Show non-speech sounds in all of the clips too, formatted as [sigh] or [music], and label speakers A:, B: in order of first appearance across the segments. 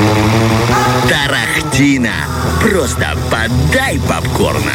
A: Thank you. Тарахтина. Просто подай попкорна.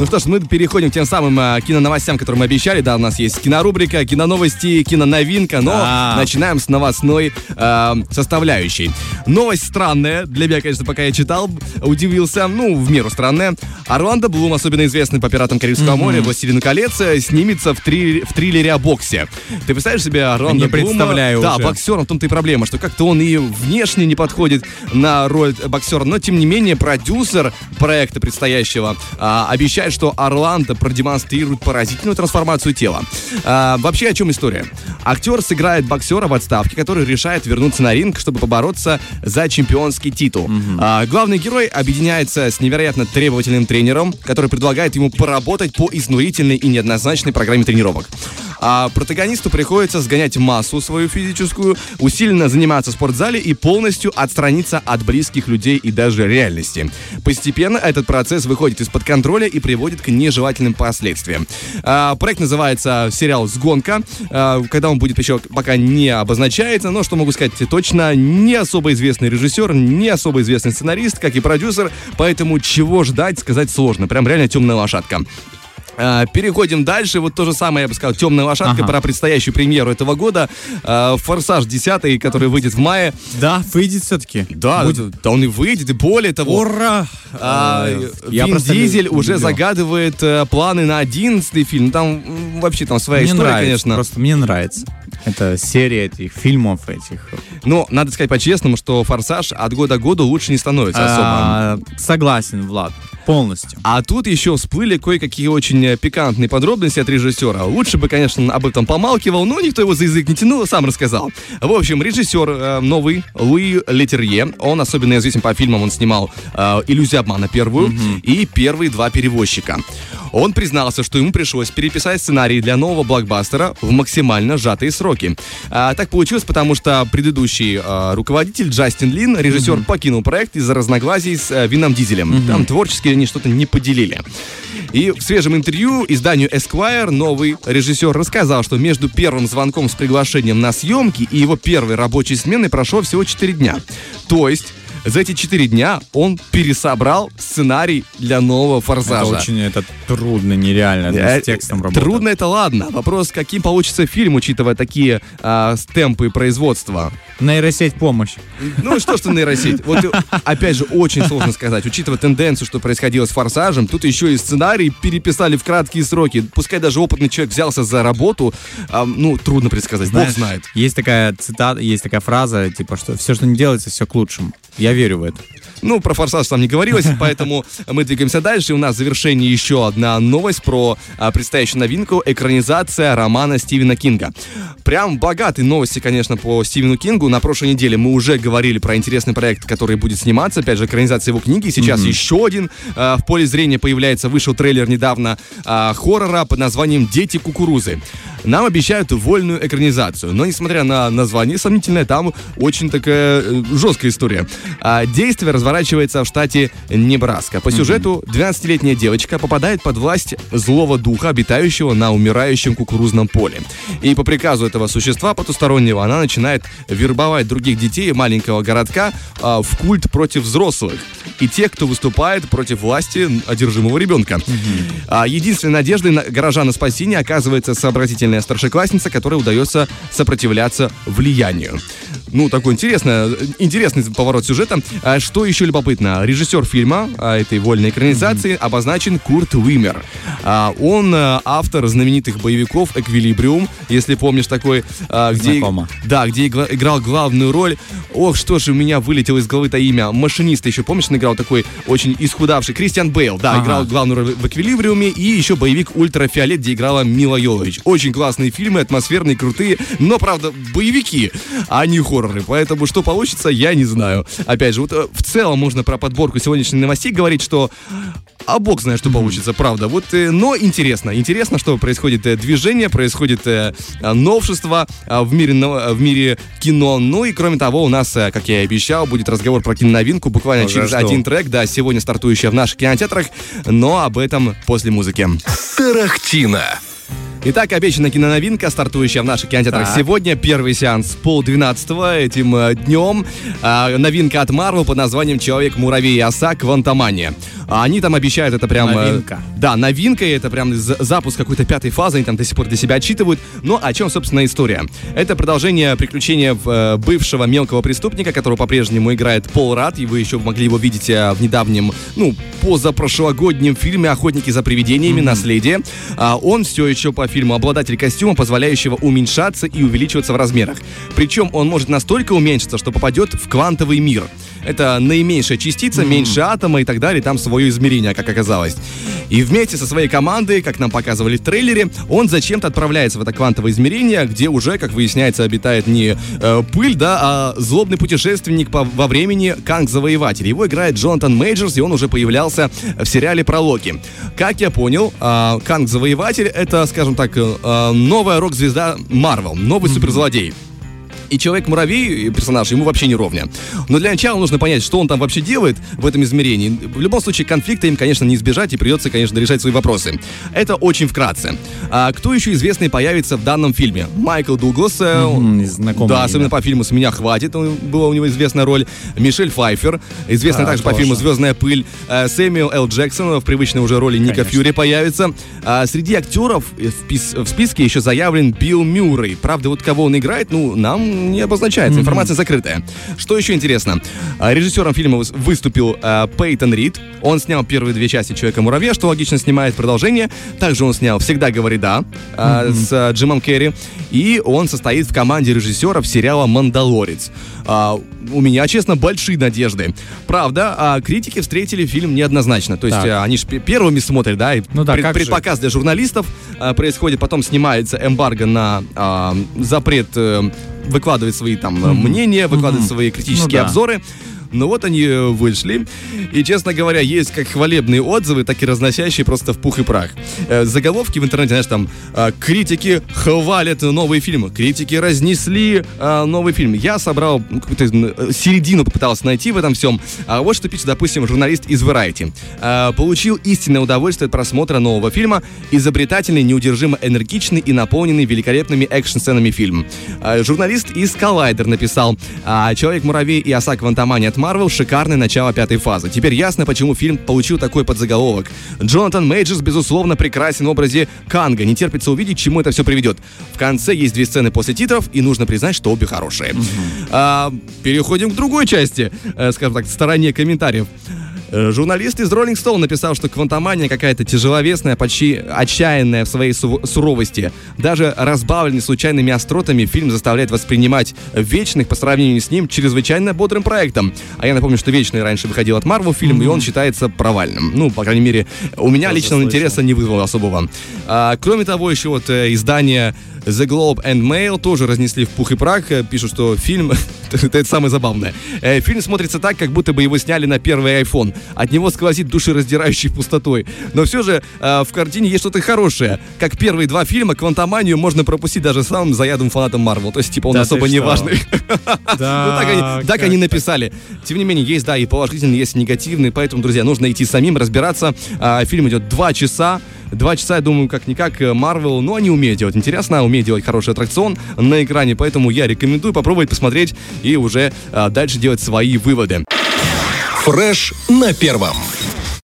B: Ну что ж, мы переходим к тем самым э, киноновостям, которые мы обещали. Да, у нас есть кинорубрика, киноновости, киноновинка, но
C: Да.
B: начинаем с новостной э, составляющей. Новость странная. Для меня, конечно, пока я читал, удивился. Ну, в меру странная. Орландо Блум, особенно известный по «Пиратам Карибского моря», «Властелину колец», э, снимется в, три- в триллере о боксе. Ты представляешь себе Орландо
C: Не
B: Блума?
C: представляю
B: Да,
C: уже.
B: боксером, в том-то и проблема, что как-то он и внешне не подходит на роль боксера, но тем не менее продюсер проекта предстоящего а, обещает, что Орландо продемонстрирует поразительную трансформацию тела. А, вообще о чем история? Актер сыграет боксера в отставке, который решает вернуться на ринг, чтобы побороться за чемпионский титул. А, главный герой объединяется с невероятно требовательным тренером, который предлагает ему поработать по изнурительной и неоднозначной программе тренировок. А протагонисту приходится сгонять массу свою физическую, усиленно заниматься в спортзале и полностью отстраниться от близких людей и даже реальности. Постепенно этот процесс выходит из-под контроля и приводит к нежелательным последствиям. А, проект называется сериал «Сгонка». А, когда он будет еще пока не обозначается, но что могу сказать точно, не особо известный режиссер, не особо известный сценарист, как и продюсер, поэтому чего ждать, сказать сложно. Прям реально темная лошадка. А, Переходим дальше. Вот то же самое, я бы сказал, темная лошадка
C: Ага.
B: про предстоящую премьеру этого года. А, Форсаж 10, который выйдет в мае.
C: Да, выйдет все-таки.
B: Да, да он и выйдет, и более того.
C: Ура!
B: а,
C: Э, я
B: Вин Дизель уже
C: люблю.
B: загадывает э, планы на 11 фильм. Там м, вообще там своя
C: Мне
B: история,
C: нравится,
B: конечно.
C: просто мне нравится. Это серия этих фильмов этих.
B: Но надо сказать по-честному, что Форсаж от года к году лучше не становится особо.
C: А, согласен, Влад, полностью.
B: А тут еще всплыли кое-какие очень э, пикантные подробности от режиссера. Лучше бы, конечно, об этом помалкивал, но никто его за язык не тянул, сам рассказал. В общем, режиссер э, новый, Луи Летерье, он особенно известен по фильмам, он снимал э, «Иллюзию обмана» первую и первые два перевозчика. Он признался, что ему пришлось переписать сценарий для нового блокбастера в максимально сжатые сроки. А, так получилось, потому что предыдущий э, руководитель Джастин Лин, режиссер, покинул проект из-за разногласий с э, Вином Дизелем. Там творчески они что-то не поделили. И в свежем интервью изданию Esquire новый режиссер рассказал, что между первым звонком с приглашением на съемки и его первой рабочей сменой прошло всего 4 дня. То есть за эти 4 дня он пересобрал сценарий для нового
C: Это
B: «Форсажа».
C: очень это трудно, нереально
B: Э,
C: с текстом работать.
B: Трудно это ладно. Вопрос, каким получится фильм, учитывая такие с- темпы производства.
C: Нейросеть помощь.
B: Ну и что, что нейросеть? Вот э, опять же, очень сложно сказать. Учитывая тенденцию, что происходило с «Форсажем», тут еще и сценарий переписали в краткие сроки. Пускай даже опытный человек взялся за работу, а, ну, трудно предсказать. Бог
C: Знаешь,
B: знает.
C: Есть такая цитата, есть такая фраза, типа, что все, что не делается, все к лучшему. Я верю в это.
B: Ну, про «Форсаж» там не говорилось, [laughs] поэтому мы двигаемся дальше. И у нас в завершении еще одна новость про а, предстоящую новинку — экранизация романа Стивена Кинга. Прям богатые новости, конечно, по Стивену Кингу. На прошлой неделе мы уже говорили про интересный проект, который будет сниматься. Опять же, экранизация его книги. Сейчас еще один а, в поле зрения появляется. Вышел трейлер недавно а, хоррора под названием «Дети кукурузы». Нам обещают вольную экранизацию, но несмотря на название сомнительное, там очень такая э, жесткая история. А, действие разворачивается в штате Небраска. По сюжету 12-летняя девочка попадает под власть злого духа, обитающего на умирающем кукурузном поле. И по приказу этого существа потустороннего она начинает вербовать других детей маленького городка а, в культ против взрослых и тех, кто выступает против власти одержимого ребенка. А, единственной надеждой на горожан на спасение оказывается сообразительная старшеклассница, которой удается сопротивляться влиянию. Ну, такой интересный, интересный поворот сюжета. А, что еще любопытно? Режиссер фильма а, этой вольной экранизации обозначен Курт Уимер. А, он автор знаменитых боевиков «Эквилибриум», если помнишь такой, где,
C: Знакомо.
B: да, где играл главную роль. Ох, что же у меня вылетело из головы-то имя. Машинист еще, помнишь, он играл такой очень исхудавший. Кристиан Бейл, да,
C: Ага.
B: играл главную роль в «Эквилибриуме». И еще боевик «Ультрафиолет», где играла Мила Йовович. Очень классные фильмы, атмосферные, крутые, но, правда, боевики, а не хорроры. Поэтому что получится, я не знаю. Опять же, вот э, в целом можно про подборку сегодняшних новостей говорить, что а бог знает, что получится, правда. Вот, э, но интересно. Интересно, что происходит э, движение, происходит новшество в мире, в мире кино. Ну и кроме того, у нас, как я и обещал, будет разговор про киноновинку буквально
C: Уже
B: через
C: жду.
B: один трек, да, сегодня стартующая в наших кинотеатрах, но об этом после музыки.
A: Тарахтина.
B: Итак, обещанная киноновинка, стартующая в наших кинотеатрах
C: Так.
B: сегодня. Первый сеанс пол двенадцатого этим э, днем. А, новинка от Марвел под названием «Человек-муравей и оса. Квантомания». А Они там обещают это прям... э,
C: Новинка.
B: Да, новинка, и это прям за- запуск какой-то пятой фазы, они там до сих пор для себя отчитывают. Но о чем, собственно, история? Это продолжение приключения э, бывшего мелкого преступника, которого по-прежнему играет Пол Рад, и вы еще могли его видеть э, в недавнем, ну, позапрошлогоднем фильме «Охотники за привидениями. Наследие». А, Он все еще по фильму обладатель костюма, позволяющего уменьшаться и увеличиваться в размерах. Причем он может настолько уменьшиться, что попадет в квантовый мир. Это наименьшая частица, меньше атома и так далее, там свое измерение, как оказалось. И вместе со своей командой, как нам показывали в трейлере, он зачем-то отправляется в это квантовое измерение, где уже, как выясняется, обитает не э, пыль, да, а злобный путешественник по- во времени Канг Завоеватель. Его играет Джонатан Мейджерс, и он уже появлялся в сериале про Локи. Как я понял, а, Канг Завоеватель это, скажем так, э, э, новая рок-звезда Марвел, новый суперзлодей. И Человек-муравей, персонаж, ему вообще не ровня. Но для начала нужно понять, что он там вообще делает в этом измерении. В любом случае, конфликта им, конечно, не избежать, и придется, конечно, решать свои вопросы. Это очень вкратце. А кто еще известный появится в данном фильме? Майкл Дуглас. э,
C: Мгм, знакомое
B: Да, особенно по фильму «С меня хватит» была у него известная роль. Мишель Пфайфер, известная
C: А,
B: также по
C: тоже.
B: фильму «Звездная пыль». Э, Сэмюэл Л. Джексон в привычной уже роли Ника
C: Конечно.
B: Фьюри появится. А среди актеров в, пис- в списке еще заявлен Билл Мюррей. Правда, вот кого он играет, ну, нам не обозначается. Информация закрытая. Что еще интересно? А, Режиссером фильма выс- выступил а, Пейтон Рид. Он снял первые две части «Человека-муравья», что логично снимает продолжение. Также он снял «Всегда говори да» а, с Джимом Керри. И он состоит в команде режиссеров сериала «Мандалорец». У меня, честно, большие надежды. Правда, а, критики встретили фильм неоднозначно. То есть
C: Так.
B: а, они же первыми смотрят, да, и
C: Ну да,
B: пред-
C: как же.
B: предпоказ для журналистов а, происходит, потом снимается эмбарго на а, запрет э, выкладывать свои там э, мнения, выкладывать свои критические
C: Ну да.
B: Обзоры. Ну вот они э, вышли, и, честно говоря, есть как хвалебные отзывы, так и разносящие просто в пух и прах. Э, Заголовки в интернете, знаешь, там э, критики хвалят новый фильм, критики разнесли новый фильм. Я собрал ну, какую-то середину, попытался найти в этом всем. А вот что пишет, допустим, журналист из Variety. Получил истинное удовольствие от просмотра нового фильма, изобретательный, неудержимо энергичный и наполненный великолепными экшн-сценами фильм. Журналист из Collider написал, а, Человек-муравей и оса Квантомания от Марвел шикарное начало пятой фазы. Теперь ясно, почему фильм получил такой подзаголовок. Джонатан Мейджерс, безусловно, прекрасен в образе Канга. Не терпится увидеть, к чему это все приведет. В конце есть две сцены после титров, и нужно признать, что обе хорошие. А, переходим к другой части, э, скажем так, стороне комментариев. Э, Журналист из Rolling Stone написал, что квантомания какая-то тяжеловесная, почти отчаянная в своей су- суровости. Даже разбавленный случайными остротами фильм заставляет воспринимать Вечных по сравнению с ним чрезвычайно бодрым проектом. А я напомню, что Вечный раньше выходил от Marvel фильм, и он считается провальным. Ну, по крайней мере, у меня
C: Тоже
B: личного
C: слышал.
B: интереса не вызвало особого. А, кроме того, еще вот э, издание The Globe and Mail тоже разнесли в пух и прах. Э, Пишут, что фильм, [laughs] это самое забавное, Э, фильм смотрится так, как будто бы его сняли на первый iPhone. От него сквозит душераздирающей пустотой. Но все же э, в картине есть что-то хорошее. Как первые два фильма, «Квантоманию» можно пропустить даже самым заядлым фанатом Марвел. То есть, типа, он
C: Да
B: особо не важный. [laughs] Ну, так они,
C: Да,
B: так они написали. Тем не менее, есть, да, и положительный, есть и негативный, поэтому, друзья, нужно идти самим, разбираться. А, фильм идет два часа. Два часа, я думаю, как-никак э, Марвел, ну, они умеют делать интересно, умеют делать хороший аттракцион на экране, поэтому я рекомендую попробовать посмотреть и уже а, дальше делать свои выводы.
D: Фреш на первом.